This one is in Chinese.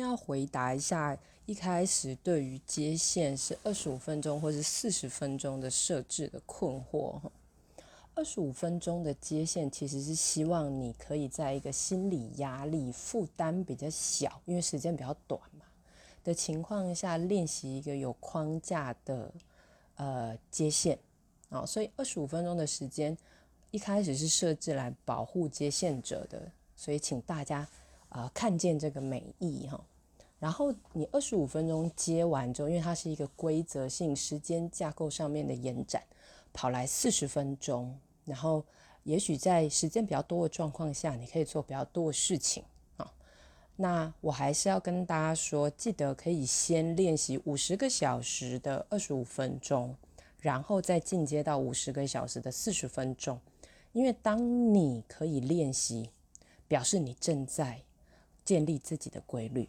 要回答一下一开始对于接线是二十五分钟或是四十分钟的设置的困惑。二十五分钟的接线其实是希望你可以在一个心理压力负担比较小，因为时间比较短嘛的情况下练习一个有框架的呃接线啊，所以二十五分钟的时间一开始是设置来保护接线者的，所以请大家啊看见这个美意哈。然后你二十五分钟接完之后，因为它是一个规则性时间架构上面的延展。跑来四十分钟，然后也许在时间比较多的状况下，你可以做比较多的事情啊。那我还是要跟大家说，记得可以先练习五十个小时的二十五分钟，然后再进阶到五十个小时的四十分钟。因为当你可以练习，表示你正在建立自己的规律。